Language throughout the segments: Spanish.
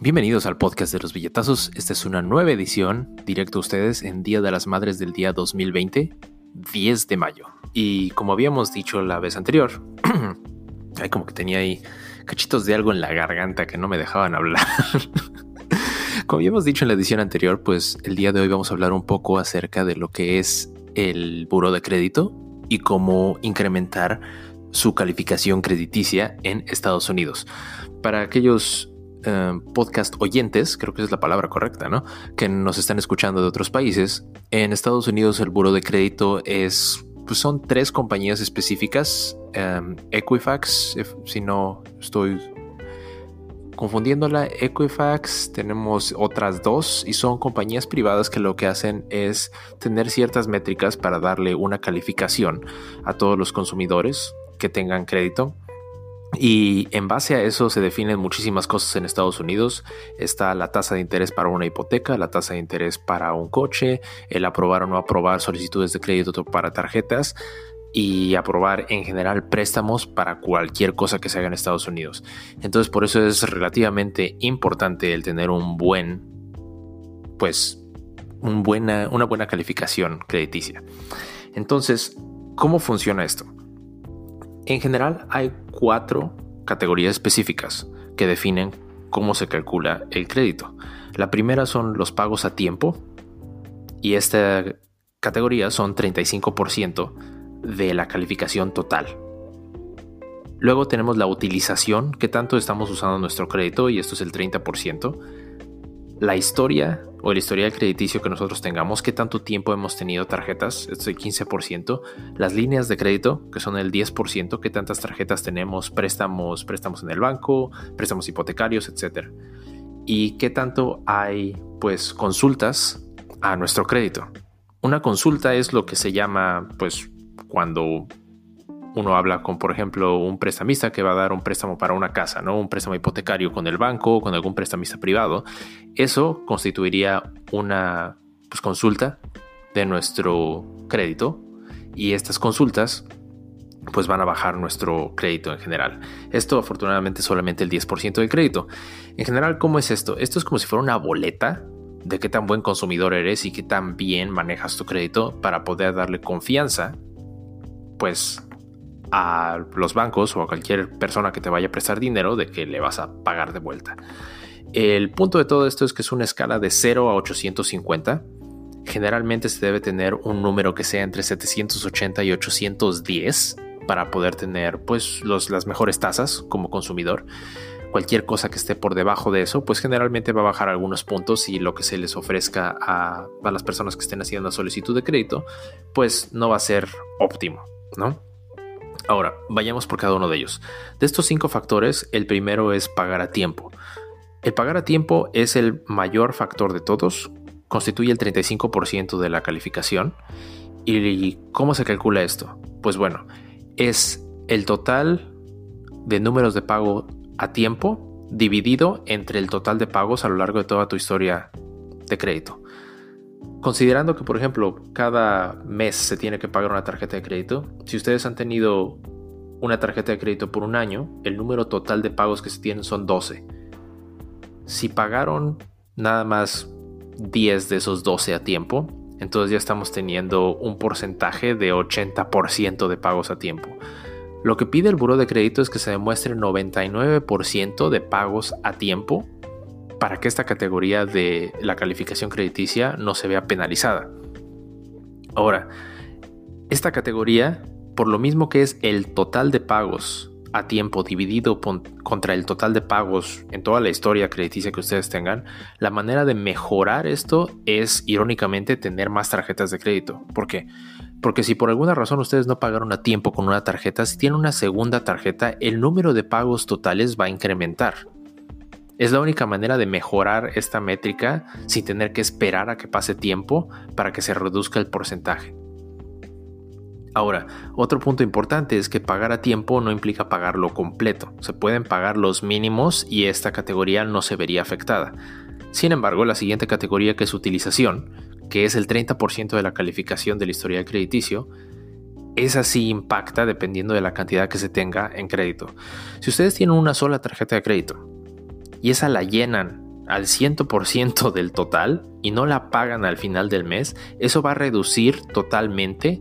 Bienvenidos al podcast de los billetazos. Esta es una nueva edición directo a ustedes en Día de las Madres del día 2020, 10 de mayo. Y como habíamos dicho la vez anterior, hay como que tenía ahí cachitos de algo en la garganta que no me dejaban hablar. como habíamos dicho en la edición anterior, pues el día de hoy vamos a hablar un poco acerca de lo que es el buro de crédito y cómo incrementar su calificación crediticia en Estados Unidos. Para aquellos eh, podcast oyentes, creo que es la palabra correcta, ¿no? Que nos están escuchando de otros países. En Estados Unidos el buro de crédito es, pues son tres compañías específicas. Em, Equifax, si no estoy confundiéndola, Equifax, tenemos otras dos y son compañías privadas que lo que hacen es tener ciertas métricas para darle una calificación a todos los consumidores que tengan crédito. Y en base a eso se definen muchísimas cosas en Estados Unidos. Está la tasa de interés para una hipoteca, la tasa de interés para un coche, el aprobar o no aprobar solicitudes de crédito para tarjetas y aprobar en general préstamos para cualquier cosa que se haga en Estados Unidos. Entonces por eso es relativamente importante el tener un buen, pues, una buena calificación crediticia. Entonces, ¿cómo funciona esto? En general hay cuatro categorías específicas que definen cómo se calcula el crédito. La primera son los pagos a tiempo y esta categoría son 35% de la calificación total. Luego tenemos la utilización, que tanto estamos usando nuestro crédito y esto es el 30% la historia o el historial crediticio que nosotros tengamos, qué tanto tiempo hemos tenido tarjetas, es el 15%, las líneas de crédito, que son el 10%, qué tantas tarjetas tenemos, préstamos, préstamos en el banco, préstamos hipotecarios, etc. Y qué tanto hay, pues, consultas a nuestro crédito. Una consulta es lo que se llama, pues, cuando uno habla con, por ejemplo, un prestamista que va a dar un préstamo para una casa, ¿no? Un préstamo hipotecario con el banco o con algún prestamista privado. Eso constituiría una pues, consulta de nuestro crédito y estas consultas pues van a bajar nuestro crédito en general. Esto afortunadamente solamente el 10% del crédito. En general, ¿cómo es esto? Esto es como si fuera una boleta de qué tan buen consumidor eres y qué tan bien manejas tu crédito para poder darle confianza pues a los bancos o a cualquier persona que te vaya a prestar dinero de que le vas a pagar de vuelta. El punto de todo esto es que es una escala de 0 a 850. Generalmente se debe tener un número que sea entre 780 y 810 para poder tener pues las mejores tasas como consumidor. Cualquier cosa que esté por debajo de eso, pues generalmente va a bajar algunos puntos y lo que se les ofrezca a, las personas que estén haciendo la solicitud de crédito, pues no va a ser óptimo, ¿no? Ahora, vayamos por cada uno de ellos. De estos cinco factores, el primero es pagar a tiempo. El pagar a tiempo es el mayor factor de todos, constituye el 35% de la calificación. ¿Y cómo se calcula esto? Pues bueno, es el total de números de pago a tiempo dividido entre el total de pagos a lo largo de toda tu historia de crédito. Considerando que, por ejemplo, cada mes se tiene que pagar una tarjeta de crédito, si ustedes han tenido una tarjeta de crédito por un año, el número total de pagos que se tienen son 12. Si pagaron nada más 10 de esos 12 a tiempo, entonces ya estamos teniendo un porcentaje de 80% de pagos a tiempo. Lo que pide el buro de crédito es que se demuestre 99% de pagos a tiempo para que esta categoría de la calificación crediticia no se vea penalizada. Ahora, esta categoría, por lo mismo que es el total de pagos a tiempo dividido contra el total de pagos en toda la historia crediticia que ustedes tengan, la manera de mejorar esto es irónicamente tener más tarjetas de crédito. ¿Por qué? Porque si por alguna razón ustedes no pagaron a tiempo con una tarjeta, si tienen una segunda tarjeta, el número de pagos totales va a incrementar. Es la única manera de mejorar esta métrica sin tener que esperar a que pase tiempo para que se reduzca el porcentaje. Ahora, otro punto importante es que pagar a tiempo no implica pagarlo completo. Se pueden pagar los mínimos y esta categoría no se vería afectada. Sin embargo, la siguiente categoría que es utilización, que es el 30% de la calificación del historial crediticio, esa sí impacta dependiendo de la cantidad que se tenga en crédito. Si ustedes tienen una sola tarjeta de crédito y esa la llenan al 100% del total y no la pagan al final del mes, eso va a reducir totalmente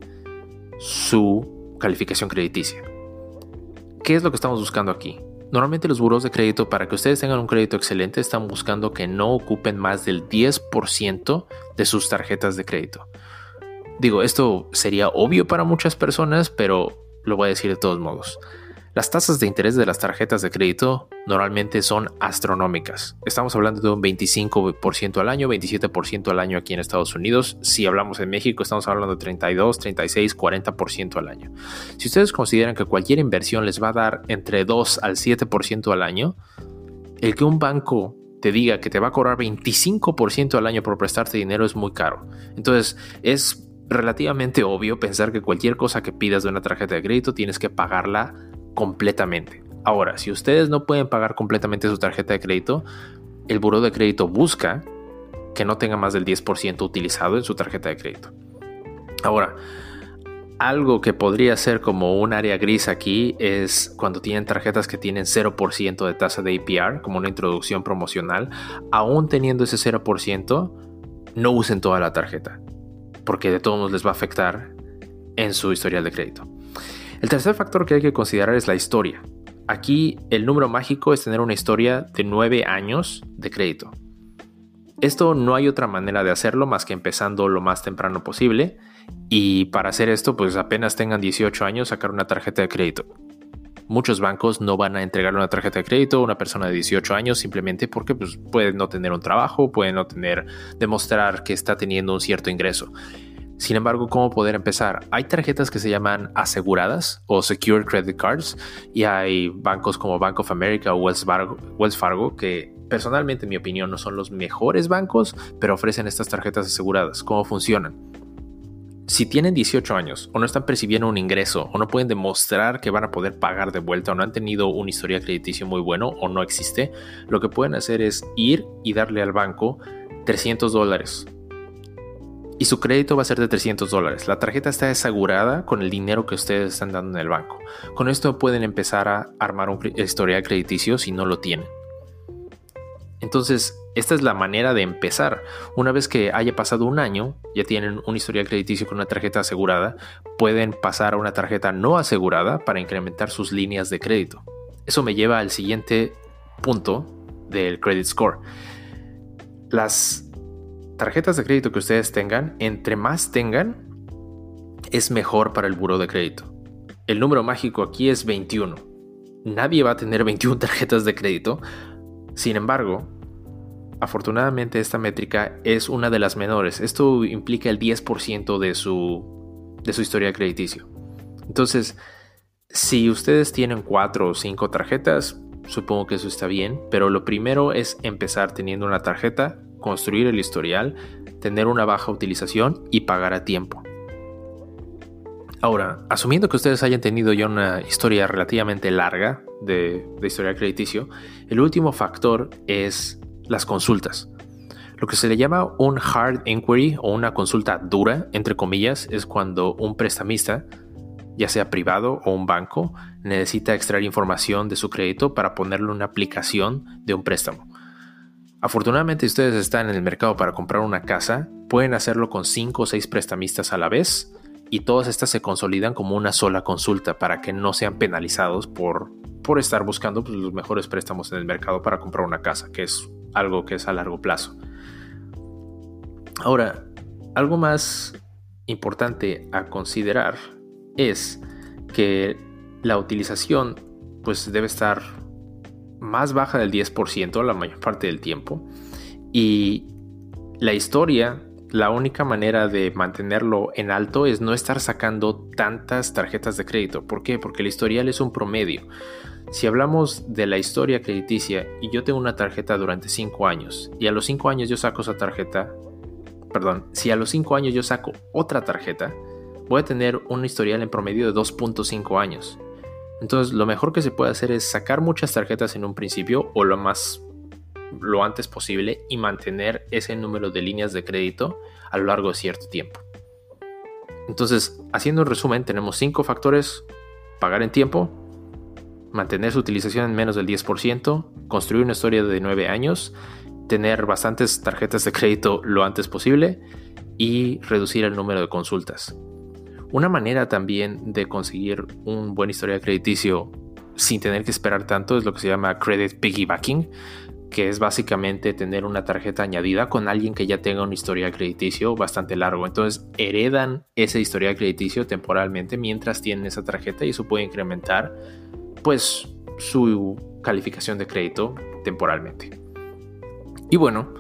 su calificación crediticia. ¿Qué es lo que estamos buscando aquí? Normalmente los buros de crédito, para que ustedes tengan un crédito excelente, están buscando que no ocupen más del 10% de sus tarjetas de crédito. Digo, esto sería obvio para muchas personas, pero lo voy a decir de todos modos. Las tasas de interés de las tarjetas de crédito normalmente son astronómicas. Estamos hablando de un 25% al año, 27% al año aquí en Estados Unidos. Si hablamos en México, estamos hablando de 32, 36, 40% al año. Si ustedes consideran que cualquier inversión les va a dar entre 2 al 7% al año, el que un banco te diga que te va a cobrar 25% al año por prestarte dinero es muy caro. Entonces, es relativamente obvio pensar que cualquier cosa que pidas de una tarjeta de crédito tienes que pagarla completamente. Ahora, si ustedes no pueden pagar completamente su tarjeta de crédito, el buro de crédito busca que no tenga más del 10% utilizado en su tarjeta de crédito. Ahora, algo que podría ser como un área gris aquí es cuando tienen tarjetas que tienen 0% de tasa de APR, como una introducción promocional, aún teniendo ese 0%, no usen toda la tarjeta, porque de todos modos les va a afectar en su historial de crédito. El tercer factor que hay que considerar es la historia. Aquí el número mágico es tener una historia de 9 años de crédito. Esto no hay otra manera de hacerlo más que empezando lo más temprano posible y para hacer esto pues apenas tengan 18 años sacar una tarjeta de crédito. Muchos bancos no van a entregar una tarjeta de crédito a una persona de 18 años simplemente porque pues, puede no tener un trabajo, puede no tener, demostrar que está teniendo un cierto ingreso. Sin embargo, ¿cómo poder empezar? Hay tarjetas que se llaman aseguradas o Secure Credit Cards y hay bancos como Bank of America o Wells Fargo, que personalmente en mi opinión no son los mejores bancos, pero ofrecen estas tarjetas aseguradas. ¿Cómo funcionan? Si tienen 18 años o no están percibiendo un ingreso o no pueden demostrar que van a poder pagar de vuelta o no han tenido un historial crediticio muy bueno o no existe, lo que pueden hacer es ir y darle al banco 300 dólares y su crédito va a ser de 300 dólares. La tarjeta está asegurada con el dinero que ustedes están dando en el banco. Con esto pueden empezar a armar un historial crediticio si no lo tienen. Entonces, esta es la manera de empezar. Una vez que haya pasado un año, ya tienen un historial crediticio con una tarjeta asegurada, pueden pasar a una tarjeta no asegurada para incrementar sus líneas de crédito. Eso me lleva al siguiente punto del credit score. Las tarjetas de crédito que ustedes tengan, entre más tengan, es mejor para el buro de crédito. El número mágico aquí es 21. Nadie va a tener 21 tarjetas de crédito. Sin embargo, afortunadamente esta métrica es una de las menores. Esto implica el 10% de su, de su historia crediticio. Entonces, si ustedes tienen 4 o 5 tarjetas, supongo que eso está bien, pero lo primero es empezar teniendo una tarjeta construir el historial, tener una baja utilización y pagar a tiempo. Ahora, asumiendo que ustedes hayan tenido ya una historia relativamente larga de, historial crediticio, el último factor es las consultas. Lo que se le llama un hard inquiry o una consulta dura, entre comillas, es cuando un prestamista, ya sea privado o un banco, necesita extraer información de su crédito para ponerle una aplicación de un préstamo. Afortunadamente, si ustedes están en el mercado para comprar una casa, pueden hacerlo con 5 o 6 prestamistas a la vez y todas estas se consolidan como una sola consulta para que no sean penalizados por, por estar buscando pues, los mejores préstamos en el mercado para comprar una casa, que es algo que es a largo plazo. Ahora, algo más importante a considerar es que la utilización pues debe estar más baja del 10% la mayor parte del tiempo. Y la historia, la única manera de mantenerlo en alto es no estar sacando tantas tarjetas de crédito. ¿Por qué? Porque el historial es un promedio. Si hablamos de la historia crediticia y yo tengo una tarjeta durante 5 años y a los 5 años yo saco esa tarjeta, perdón, si a los 5 años yo saco otra tarjeta, voy a tener un historial en promedio de 2.5 años. Entonces lo mejor que se puede hacer es sacar muchas tarjetas en un principio o lo más lo antes posible y mantener ese número de líneas de crédito a lo largo de cierto tiempo. Entonces, haciendo un resumen, tenemos cinco factores. Pagar en tiempo, mantener su utilización en menos del 10%, construir una historia de 9 años tener bastantes tarjetas de crédito lo antes posible y reducir el número de consultas. Una manera también de conseguir un buen historial crediticio sin tener que esperar tanto es lo que se llama credit piggybacking, que es básicamente tener una tarjeta añadida con alguien que ya tenga un historial crediticio bastante largo. Entonces heredan ese historial crediticio temporalmente mientras tienen esa tarjeta y eso puede incrementar pues su calificación de crédito temporalmente. Y bueno,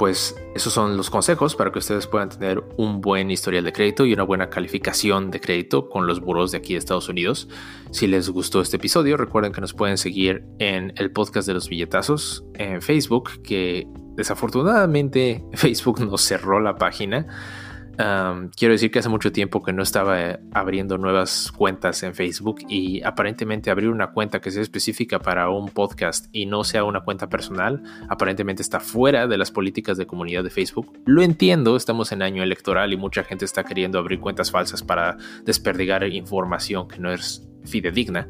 pues esos son los consejos para que ustedes puedan tener un buen historial de crédito y una buena calificación de crédito con los buros de aquí de Estados Unidos. Si les gustó este episodio, recuerden que nos pueden seguir en el podcast de los billetazos en Facebook, que desafortunadamente Facebook nos cerró la página quiero decir que hace mucho tiempo que no estaba eh, abriendo nuevas cuentas en Facebook y aparentemente abrir una cuenta que sea específica para un podcast y no sea una cuenta personal, aparentemente está fuera de las políticas de comunidad de Facebook. Lo entiendo, estamos en año electoral y mucha gente está queriendo abrir cuentas falsas para desperdigar información que no es fidedigna.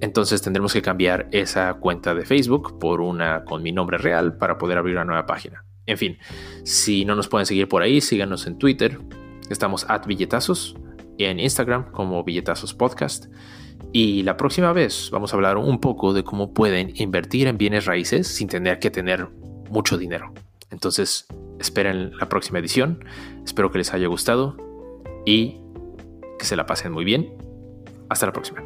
Entonces tendremos que cambiar esa cuenta de Facebook por una con mi nombre real para poder abrir una nueva página. En fin, si no nos pueden seguir por ahí, síganos en Twitter. Estamos at billetazos. En Instagram como billetazos podcast. Y la próxima vez vamos a hablar un poco de cómo pueden invertir en bienes raíces sin tener que tener mucho dinero. Entonces, esperen la próxima edición. Espero que les haya gustado y que se la pasen muy bien. Hasta la próxima.